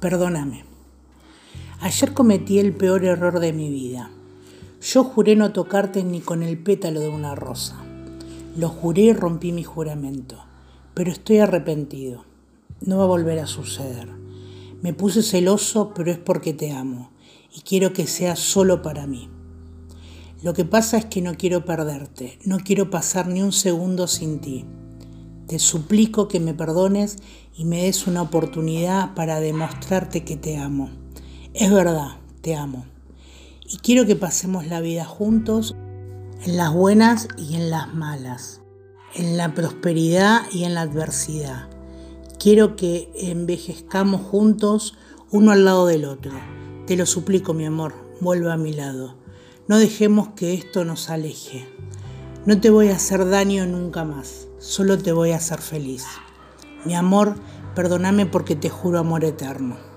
Perdóname. Ayer cometí el peor error de mi vida. Yo juré no tocarte ni con el pétalo de una rosa. Lo juré y rompí mi juramento, pero estoy arrepentido. No va a volver a suceder. Me puse celoso, pero es porque te amo y quiero que sea solo para mí. Lo que pasa es que no quiero perderte, no quiero pasar ni un segundo sin ti. Te suplico que me perdones y me des una oportunidad para demostrarte que te amo. Es verdad, te amo. Y quiero que pasemos la vida juntos en las buenas y en las malas, en la prosperidad y en la adversidad. Quiero que envejezcamos juntos uno al lado del otro. Te lo suplico, mi amor, vuelve a mi lado. No dejemos que esto nos aleje. No te voy a hacer daño nunca más, solo te voy a hacer feliz. Mi amor, perdóname porque te juro amor eterno.